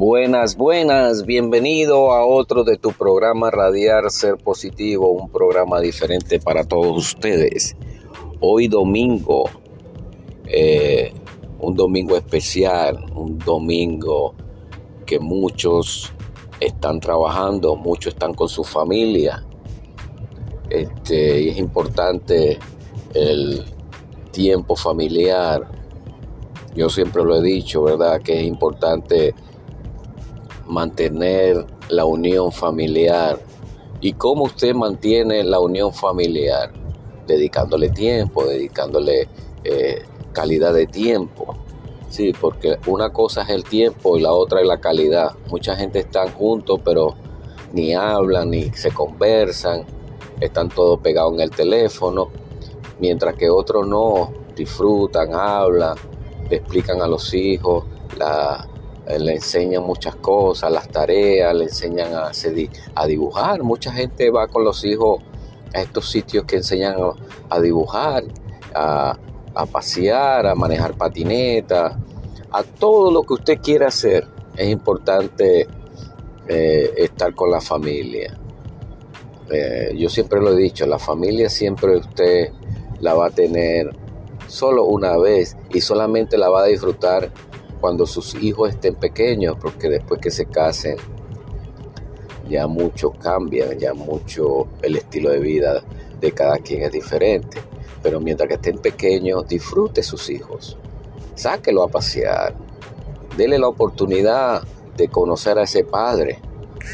Buenas, buenas, bienvenido a otro de tu programa Radiar Ser Positivo, un programa diferente para todos ustedes. Hoy domingo, eh, un domingo especial, un domingo que muchos están trabajando, muchos están con su familia. Este, y es importante el tiempo familiar. Yo siempre lo he dicho, ¿verdad? Que es importante mantener la unión familiar. ¿Y cómo usted mantiene la unión familiar? Dedicándole tiempo, dedicándole eh, calidad de tiempo. Sí, porque una cosa es el tiempo y la otra es la calidad. Mucha gente está juntos, pero ni hablan, ni se conversan, están todos pegados en el teléfono, mientras que otros no, disfrutan, hablan, le explican a los hijos la, le enseñan muchas cosas, las tareas, le enseñan a, a dibujar. Mucha gente va con los hijos a estos sitios que enseñan a, dibujar, a, pasear, a manejar patineta, a todo lo que usted quiera hacer. Es importante eh, estar con la familia. Eh, yo siempre lo he dicho, la familia siempre usted la va a tener solo una vez y solamente la va a disfrutar cuando sus hijos estén pequeños, porque después que se casen ya mucho cambia, ya mucho el estilo de vida de cada quien es diferente. Pero mientras que estén pequeños, disfrute sus hijos, sáquelo a pasear, dele la oportunidad de conocer a ese padre,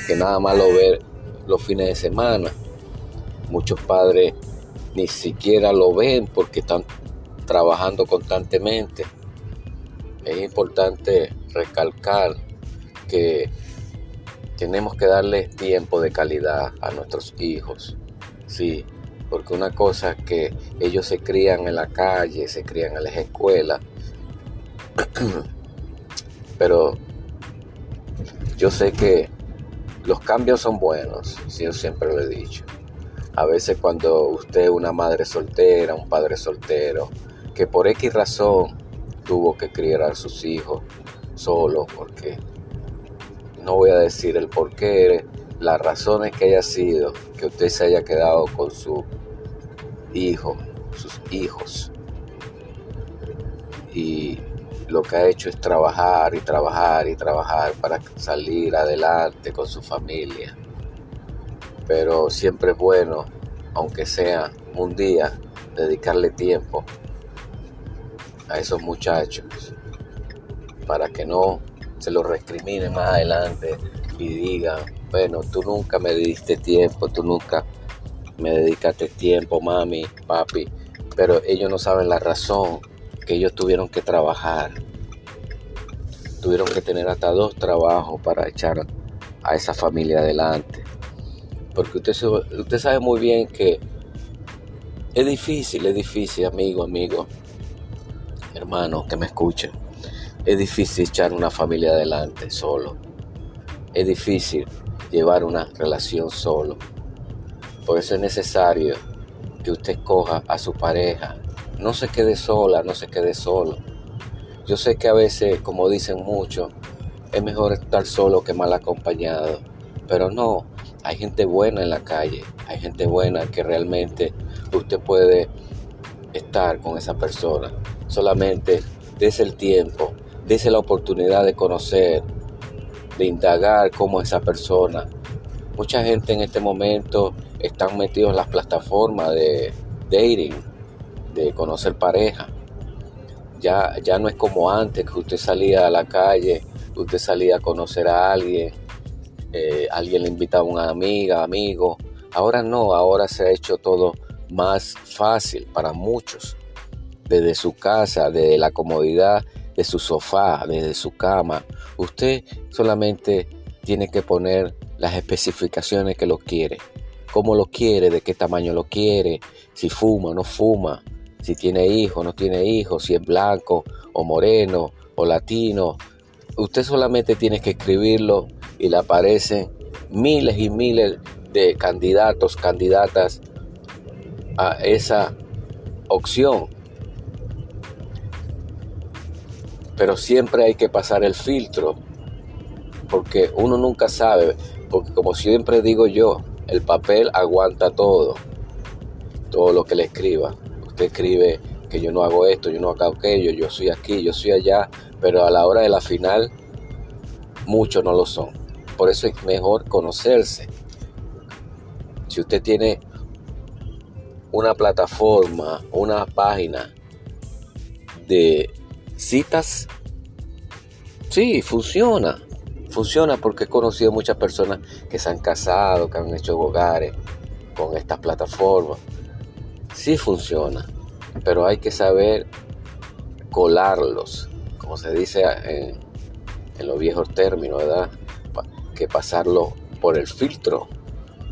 que nada más lo ve los fines de semana. Muchos padres ni siquiera lo ven porque están trabajando constantemente es importante recalcar que tenemos que darle tiempo de calidad a nuestros hijos. Sí, porque una cosa es que ellos se crían en la calle, se crían en las escuelas, pero yo sé que los cambios son buenos, yo siempre lo he dicho. A veces cuando usted es una madre soltera, un padre soltero, que por X razón tuvo que criar a sus hijos solo porque no voy a decir el por qué, las razones que haya sido que usted se haya quedado con su hijo, sus hijos. Y lo que ha hecho es trabajar y trabajar y trabajar para salir adelante con su familia. Pero siempre es bueno, aunque sea un día, dedicarle tiempo a esos muchachos para que no se los recrimine más adelante y digan, bueno, tú nunca me diste tiempo, tú nunca me dedicaste tiempo, mami, papi, pero ellos no saben la razón que ellos tuvieron que trabajar. Tuvieron que tener hasta dos trabajos para echar a esa familia adelante. Porque usted, usted sabe muy bien que es difícil, es difícil, amigo, amigo, hermano que me escuchen, es difícil echar una familia adelante solo. Es difícil llevar una relación solo. Por eso es necesario que usted escoja a su pareja. No se quede sola, no se quede solo. Yo sé que a veces, como dicen muchos, es mejor estar solo que mal acompañado. Pero no, hay gente buena en la calle. Hay gente buena que realmente usted puede con esa persona solamente des el tiempo, des la oportunidad de conocer, de indagar cómo esa persona. Mucha gente en este momento están metidos en las plataformas de dating, de conocer pareja. Ya, ya no es como antes que usted salía a la calle, usted salía a conocer a alguien, eh, alguien le invitaba a una amiga, amigo. Ahora no, ahora se ha hecho todo más fácil para muchos desde su casa, desde la comodidad de su sofá, desde su cama. Usted solamente tiene que poner las especificaciones que lo quiere, cómo lo quiere, de qué tamaño lo quiere, si fuma o no fuma, si tiene hijos no tiene hijos, si es blanco o moreno o latino. Usted solamente tiene que escribirlo y le aparecen miles y miles de candidatos, candidatas a esa opción pero siempre hay que pasar el filtro porque uno nunca sabe, porque como siempre digo yo, el papel aguanta todo, todo lo que le escriba. Usted escribe que yo no hago esto, yo no hago aquello, yo soy aquí, yo soy allá, pero a la hora de la final muchos no lo son. Por eso es mejor conocerse. Si usted tiene una plataforma, una página de citas, sí, funciona. Funciona porque he conocido muchas personas que se han casado, que han hecho hogares con estas plataformas. Sí funciona, pero hay que saber colarlos, como se dice en, en los viejos términos, ¿verdad? Que pasarlo por el filtro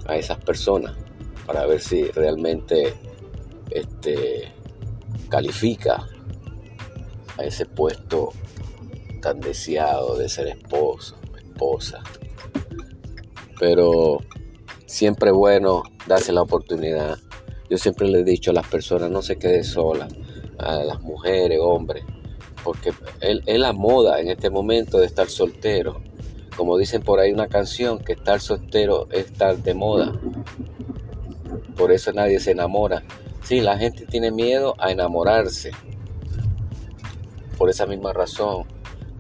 a esas personas para ver si realmente este, califica a ese puesto tan deseado de ser esposo, esposa. Pero siempre es bueno darse la oportunidad. Yo siempre le he dicho a las personas, no se quede sola, a las mujeres, hombres, porque es la moda en este momento de estar soltero. Como dicen por ahí una canción, que estar soltero es estar de moda. Por eso nadie se enamora. Sí, la gente tiene miedo a enamorarse. Por esa misma razón,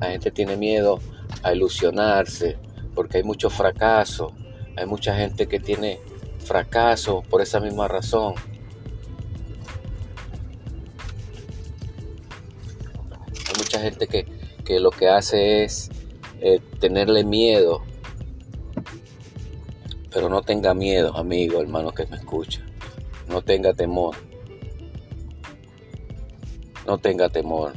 la gente tiene miedo a ilusionarse, porque hay mucho fracaso. Hay mucha gente que tiene fracaso por esa misma razón. Hay mucha gente que, que lo que hace es eh, tenerle miedo pero no tenga miedo, amigo, hermano que me escucha. No tenga temor. No tenga temor.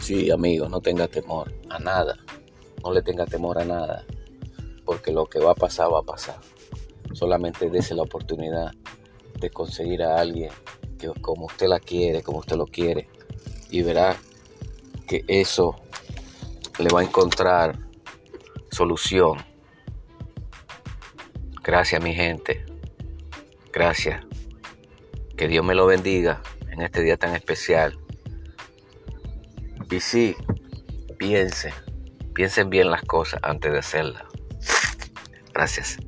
Sí, amigo, no tenga temor a nada. No le tenga temor a nada. Porque lo que va a pasar, va a pasar. Solamente dése la oportunidad de conseguir a alguien que como usted la quiere, como usted lo quiere. Y verá que eso le va a encontrar solución. Gracias mi gente. Gracias. Que Dios me lo bendiga en este día tan especial. Y sí, piensen, piensen bien las cosas antes de hacerlas. Gracias.